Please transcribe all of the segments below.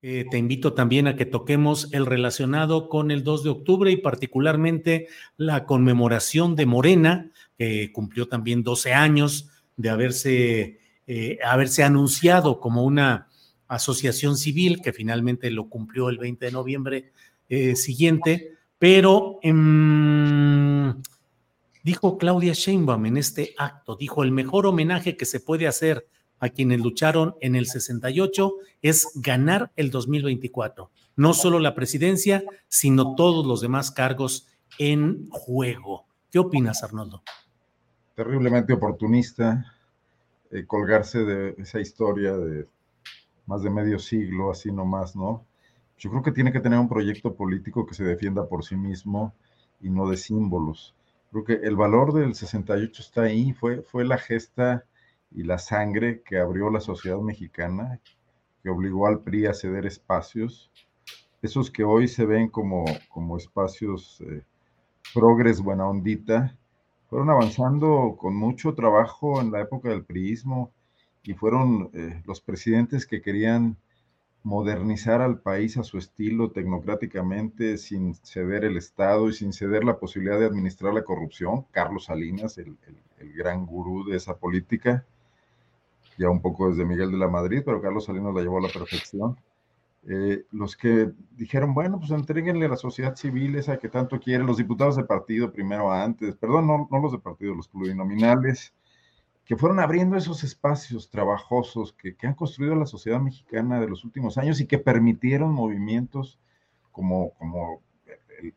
Eh, te invito también a que toquemos el relacionado con el 2 de octubre y particularmente la conmemoración de Morena, que cumplió también 12 años de haberse, eh, haberse anunciado como una asociación civil, que finalmente lo cumplió el 20 de noviembre eh, siguiente, pero em, dijo Claudia Sheinbaum en este acto, dijo, el mejor homenaje que se puede hacer a quienes lucharon en el 68 es ganar el 2024. No solo la presidencia, sino todos los demás cargos en juego. ¿Qué opinas, Arnoldo? Terriblemente oportunista eh, colgarse de esa historia de más de medio siglo, así nomás, ¿no? Yo creo que tiene que tener un proyecto político que se defienda por sí mismo y no de símbolos. Creo que el valor del 68 está ahí, fue, fue la gesta y la sangre que abrió la sociedad mexicana, que obligó al PRI a ceder espacios, esos que hoy se ven como, como espacios eh, progres, buena ondita, fueron avanzando con mucho trabajo en la época del priismo y fueron eh, los presidentes que querían modernizar al país a su estilo tecnocráticamente, sin ceder el Estado y sin ceder la posibilidad de administrar la corrupción. Carlos Salinas, el, el, el gran gurú de esa política, ya un poco desde Miguel de la Madrid, pero Carlos Salinas la llevó a la perfección. Eh, los que dijeron, bueno, pues entreguenle a la sociedad civil esa que tanto quiere, los diputados de partido primero antes, perdón, no, no los de partido, los plurinominales, que fueron abriendo esos espacios trabajosos que, que, han construido la sociedad mexicana de los últimos años y que permitieron movimientos como, como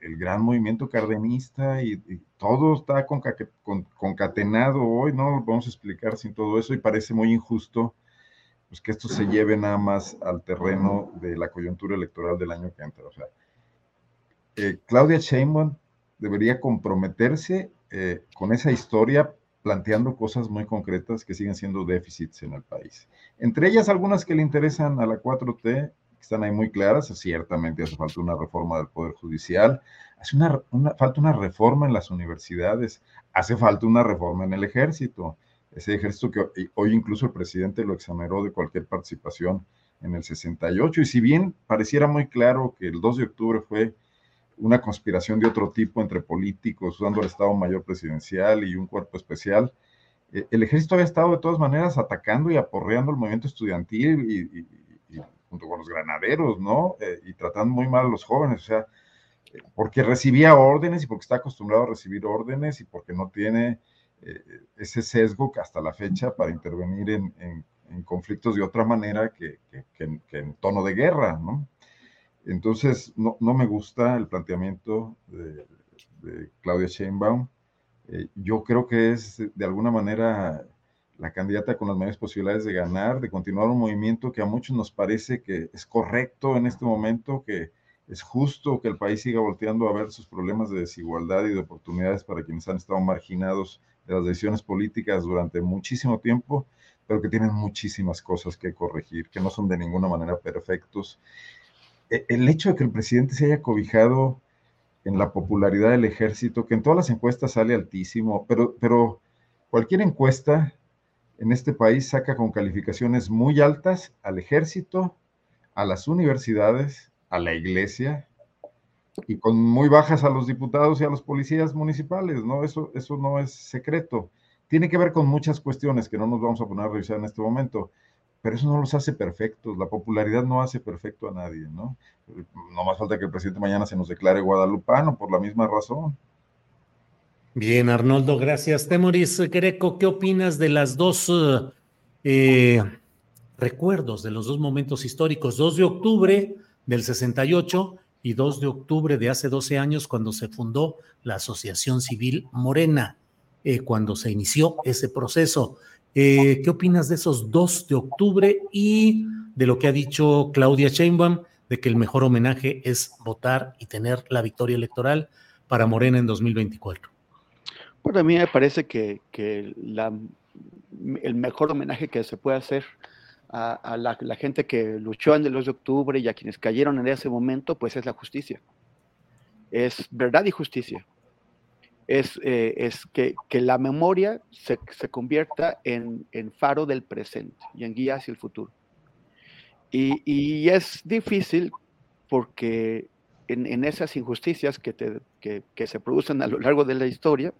el, gran movimiento cardenista y, todo está concatenado hoy, no lo podemos explicar sin todo eso y parece muy injusto pues que esto se lleve nada más al terreno de la coyuntura electoral del año que entra. O sea, eh, Claudia Sheinbaum debería comprometerse eh, con esa historia planteando cosas muy concretas que siguen siendo déficits en el país. Entre ellas algunas que le interesan a la 4T, que están ahí muy claras, ciertamente hace falta una reforma del Poder Judicial, hace una, falta una reforma en las universidades, hace falta una reforma en el ejército, ese ejército que hoy incluso el presidente lo exoneró de cualquier participación en el 68, y si bien pareciera muy claro que el 2 de octubre fue una conspiración de otro tipo entre políticos, usando el Estado Mayor Presidencial y un cuerpo especial, eh, el ejército había estado de todas maneras atacando y aporreando el movimiento estudiantil y, junto con los granaderos, ¿no? Eh, y tratando muy mal a los jóvenes, o sea, porque recibía órdenes y porque está acostumbrado a recibir órdenes y porque no tiene ese sesgo que hasta la fecha para intervenir en, conflictos de otra manera que, en, tono de guerra, ¿no? Entonces, no, me gusta el planteamiento de, Claudia Sheinbaum. Eh, yo creo que es de alguna manera la candidata con las mayores posibilidades de ganar, de continuar un movimiento que a muchos nos parece que es correcto en este momento, que es justo que el país siga volteando a ver sus problemas de desigualdad y de oportunidades para quienes han estado marginados de las decisiones políticas durante muchísimo tiempo, pero que tienen muchísimas cosas que corregir, que no son de ninguna manera perfectos. E, el hecho de que el presidente se haya cobijado en la popularidad del ejército, que en todas las encuestas sale altísimo, pero, pero cualquier encuesta en este país saca con calificaciones muy altas al ejército, a las universidades, a la iglesia, y con muy bajas a los diputados y a los policías municipales, ¿no? Eso, eso no es secreto. Tiene que ver con muchas cuestiones que no nos vamos a poner a revisar en este momento, pero eso no los hace perfectos. La popularidad no hace perfecto a nadie, ¿no? No más falta que el presidente mañana se nos declare guadalupano por la misma razón. Bien, Arnoldo, gracias. Temoris Greco, ¿qué opinas de las dos eh, recuerdos, de los dos momentos históricos? 2 de octubre del 68 y 2 de octubre de hace 12 años cuando se fundó la Asociación Civil Morena, eh, cuando se inició ese proceso. Eh, ¿Qué opinas de esos 2 de octubre y de lo que ha dicho Claudia Sheinbaum de que el mejor homenaje es votar y tener la victoria electoral para Morena en 2024? Bueno, a mí me parece que, que la, el mejor homenaje que se puede hacer a, la, gente que luchó en el 2 de octubre y a quienes cayeron en ese momento, pues es la justicia. Es verdad y justicia. Es, eh, es que, que, la memoria se, se convierta en, en, faro del presente y en guía hacia el futuro. Y, y es difícil porque en, en esas injusticias que, te, que, que se producen a lo largo de la historia,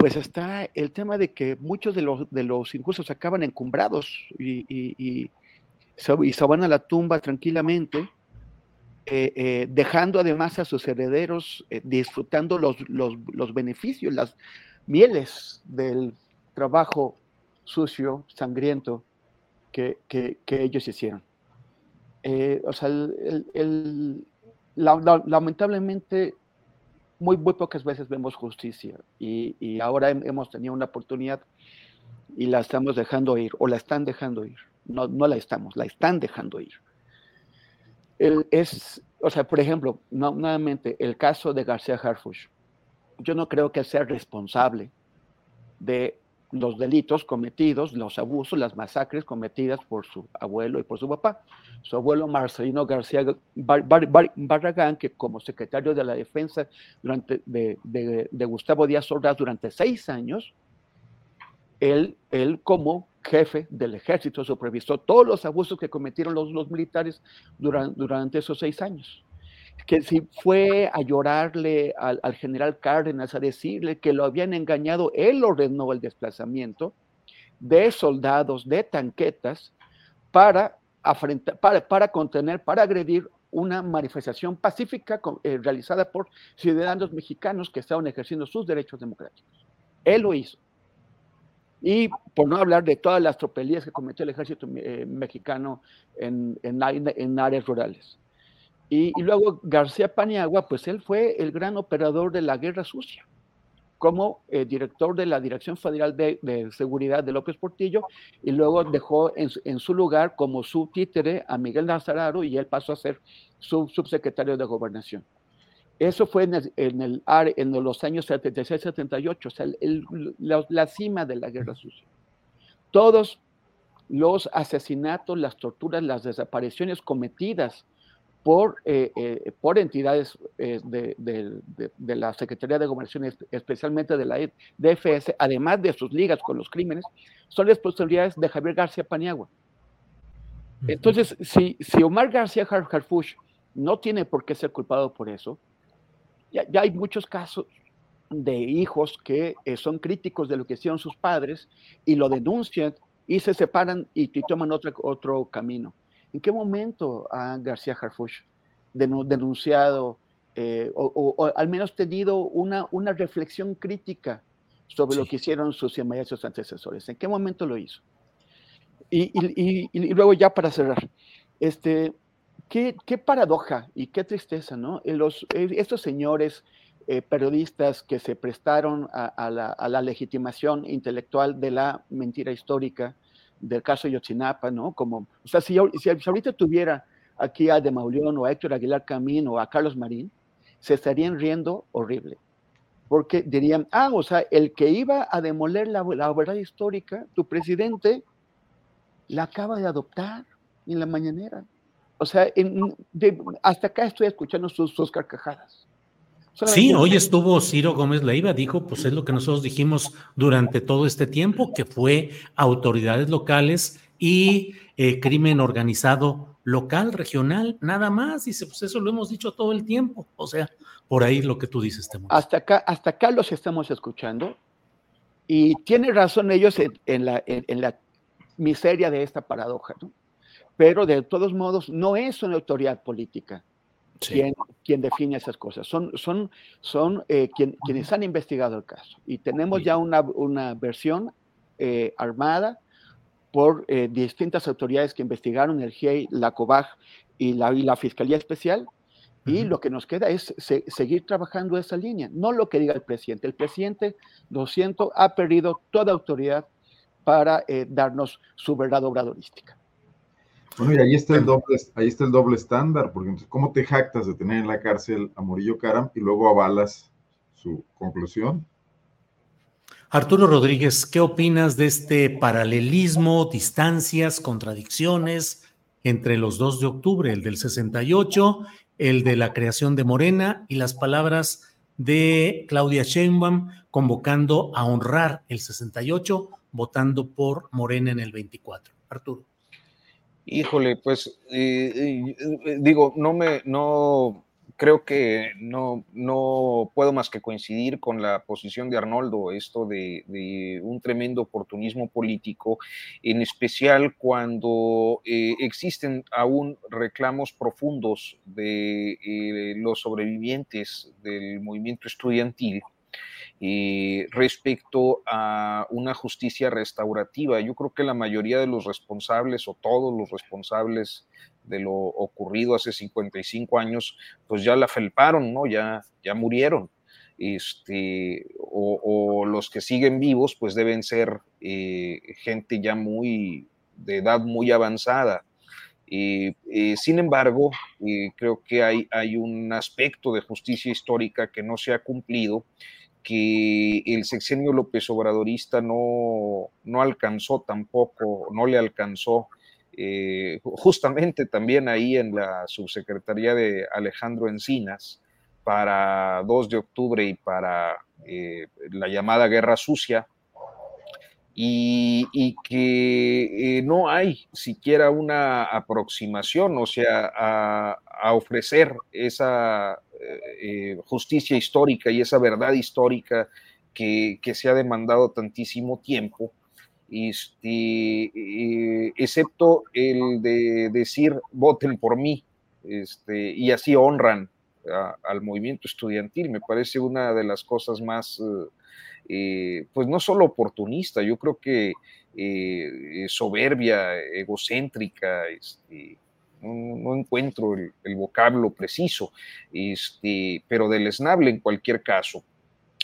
pues está el tema de que muchos de los, de los injustos acaban encumbrados y, y, se, van a la tumba tranquilamente, eh, eh, dejando además a sus herederos eh, disfrutando los, los, beneficios, las mieles del trabajo sucio, sangriento que, que, ellos hicieron. o sea, el, lamentablemente muy, muy pocas veces vemos justicia y, ahora hemos tenido una oportunidad y la estamos dejando ir o la están dejando ir. No, no la estamos, la están dejando ir. El, es, o sea, por ejemplo, nuevamente, el caso de García Harfush. Yo no creo que sea responsable de los delitos cometidos, los abusos, las masacres cometidas por su abuelo y por su papá. Su abuelo Marcelino García Barragán, que como secretario de la defensa durante, de, Gustavo Díaz Ordaz durante seis años, él, él como jefe del ejército supervisó todos los abusos que cometieron los, los militares durante, durante esos seis años que si fue a llorarle al, general Cárdenas, a decirle que lo habían engañado, él ordenó el desplazamiento de soldados, de tanquetas, para, para, para contener, para agredir una manifestación pacífica eh, realizada por ciudadanos mexicanos que estaban ejerciendo sus derechos democráticos. Él lo hizo. Y por no hablar de todas las tropelías que cometió el ejército eh, mexicano en, en áreas rurales. Y, luego García Paniagua, pues él fue el gran operador de la guerra sucia, como eh, director de la Dirección Federal de, Seguridad de López Portillo, y luego dejó en, su lugar como su títere a Miguel Nazararo y él pasó a ser su subsecretario de Gobernación. Eso fue en, los años 76-78, o sea, la cima de la guerra sucia. Todos los asesinatos, las torturas, las desapariciones cometidas por, eh, eh, por entidades eh, de, de, la Secretaría de Gobernación, especialmente de la DFS, además de sus ligas con los crímenes, son responsabilidades de Javier García Paniagua. Entonces, si, si Omar García Harfush no tiene por qué ser culpado por eso, ya, ya hay muchos casos de hijos que eh, son críticos de lo que hicieron sus padres y lo denuncian y se separan y, toman otro, otro camino. ¿En qué momento ha García Harfuch denunciado eh, o, al menos tenido una, una reflexión crítica sobre lo que hicieron sus inmediatos antecesores? ¿En qué momento lo hizo? Y, y, luego ya para cerrar, este, qué, qué, paradoja y qué tristeza, ¿no? Los, estos señores eh, periodistas que se prestaron a, la, legitimación intelectual de la mentira histórica del caso Yotzinapa, ¿no? Como, o sea, si, ahorita tuviera aquí a De Mauleón o a Héctor Aguilar Camín o a Carlos Marín, se estarían riendo horrible. Porque dirían, ah, o sea, el que iba a demoler la, verdad histórica, tu presidente, la acaba de adoptar en la mañanera. O sea, hasta acá estoy escuchando sus carcajadas. Sí, hoy estuvo Ciro Gómez Leiva, dijo, pues es lo que nosotros dijimos durante todo este tiempo, que fue autoridades locales y eh, crimen organizado local, regional, nada más. Dice, pues eso lo hemos dicho todo el tiempo. O sea, por ahí lo que tú dices, Temo. Hasta acá, hasta acá los estamos escuchando. Y tiene razón ellos en, la, en la miseria de esta paradoja, ¿no? Pero de todos modos, no es una autoridad política quien, define esas cosas. Son, son, son eh, quienes han investigado el caso. Y tenemos ya una, una versión eh, armada por eh, distintas autoridades que investigaron, el GIEI, la COBAG y la, y la Fiscalía Especial. Y lo que nos queda es seguir trabajando esa línea, no lo que diga el presidente. El presidente, lo siento, ha perdido toda autoridad para darnos su verdad obradorística. Bueno, y ahí está el doble, ahí está el doble estándar, porque entonces, ¿cómo te jactas de tener en la cárcel a Murillo Karam y luego avalas su conclusión? Arturo Rodríguez, ¿qué opinas de este paralelismo, distancias, contradicciones entre los 2 de octubre, el del 68, el de la creación de Morena y las palabras de Claudia Sheinbaum convocando a honrar el 68 votando por Morena en el 24? Arturo. Híjole, pues eh, eh, digo, no me, no creo que no, no puedo más que coincidir con la posición de Arnoldo, esto de, un tremendo oportunismo político, en especial cuando eh, existen aún reclamos profundos de los sobrevivientes del movimiento estudiantil eh, respecto a una justicia restaurativa. Yo creo que la mayoría de los responsables o todos los responsables de lo ocurrido hace 55 años, pues ya la felparon, ¿no? Ya, ya murieron. Este, o, los que siguen vivos, pues deben ser eh, gente ya muy, de edad muy avanzada. Eh, sin embargo, creo que hay, hay un aspecto de justicia histórica que no se ha cumplido que el sexenio López Obradorista no, no alcanzó tampoco, no le alcanzó. Eh, justamente también ahí en la subsecretaría de Alejandro Encinas para 2 de octubre y para eh, la llamada Guerra Sucia, y, que eh, no hay siquiera una aproximación, o sea, a, ofrecer esa eh, justicia histórica y esa verdad histórica que, se ha demandado tantísimo tiempo, este, eh, excepto el de decir voten por mí, este, y así honran al movimiento estudiantil. Me parece una de las cosas más eh, pues no solo oportunista, yo creo que eh, soberbia, egocéntrica, este, no, encuentro el, vocablo preciso, este, pero deleznable en cualquier caso.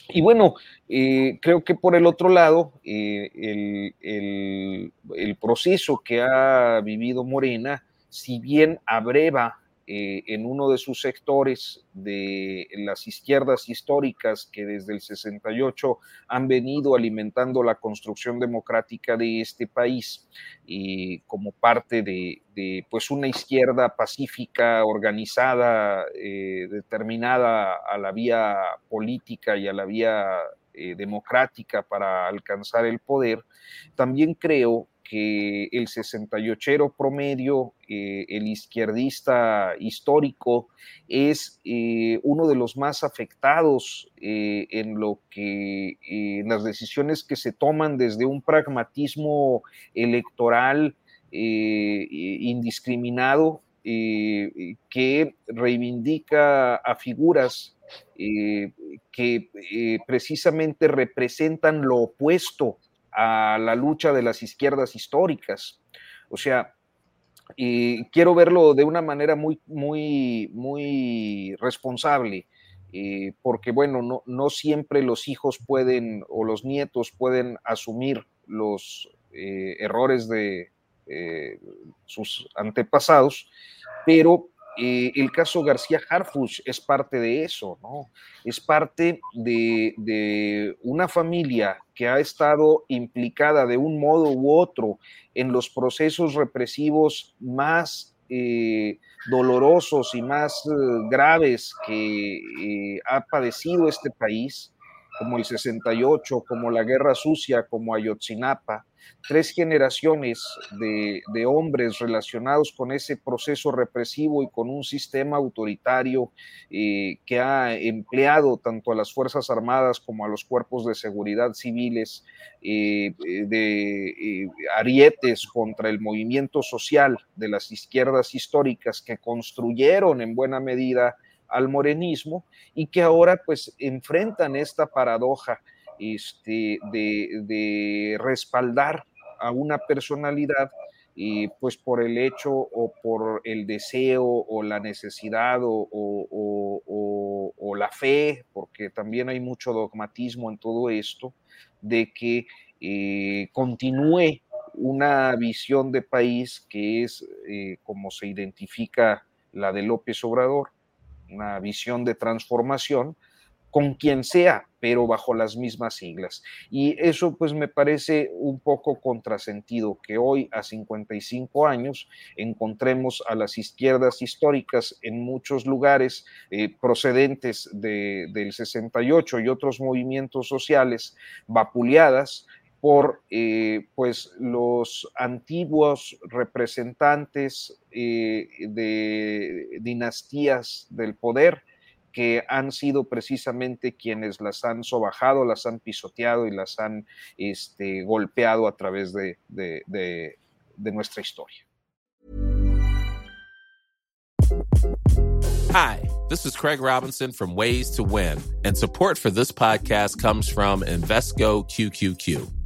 Y bueno, eh, creo que por el otro lado, el, el, proceso que ha vivido Morena, si bien abreva eh, en uno de sus sectores de las izquierdas históricas que desde el 68 han venido alimentando la construcción democrática de este país y como parte de, pues una izquierda pacífica, organizada, eh, determinada a la vía política y a la vía eh, democrática para alcanzar el poder, también creo que el 68 promedio, eh, el izquierdista histórico, es eh, uno de los más afectados eh, en lo que las decisiones que se toman desde un pragmatismo electoral indiscriminado que reivindica a figuras que precisamente representan lo opuesto a la lucha de las izquierdas históricas. O sea, quiero verlo de una manera muy, muy, muy responsable, porque bueno, no, no, siempre los hijos pueden o los nietos pueden asumir los eh, errores de eh, sus antepasados, pero eh, el caso García Harfuch es parte de eso, ¿no? Es parte de, una familia que ha estado implicada de un modo u otro en los procesos represivos más eh, dolorosos y más eh, graves que ha padecido este país, como el 68, como la Guerra Sucia, como Ayotzinapa, tres generaciones de, hombres relacionados con ese proceso represivo y con un sistema autoritario eh, que ha empleado tanto a las Fuerzas Armadas como a los cuerpos de seguridad civiles eh, de eh, arietes contra el movimiento social de las izquierdas históricas que construyeron en buena medida al morenismo y que ahora pues enfrentan esta paradoja este, de, respaldar a una personalidad y pues por el hecho o por el deseo o la necesidad o, la fe, porque también hay mucho dogmatismo en todo esto, de que eh, continúe una visión de país que es eh, como se identifica la de López Obrador, una visión de transformación, con quien sea, pero bajo las mismas siglas. Y eso pues me parece un poco contrasentido que hoy a 55 años encontremos a las izquierdas históricas en muchos lugares eh, procedentes del 68 y otros movimientos sociales vapuleadas por eh, pues los antiguos representantes eh, de dinastías del poder que han sido precisamente quienes las han sobajado, las han pisoteado y las han este, golpeado a través de, de, de, nuestra historia. Hi, this is Craig Robinson from Ways to Win, and support for this podcast comes from Invesco QQQ.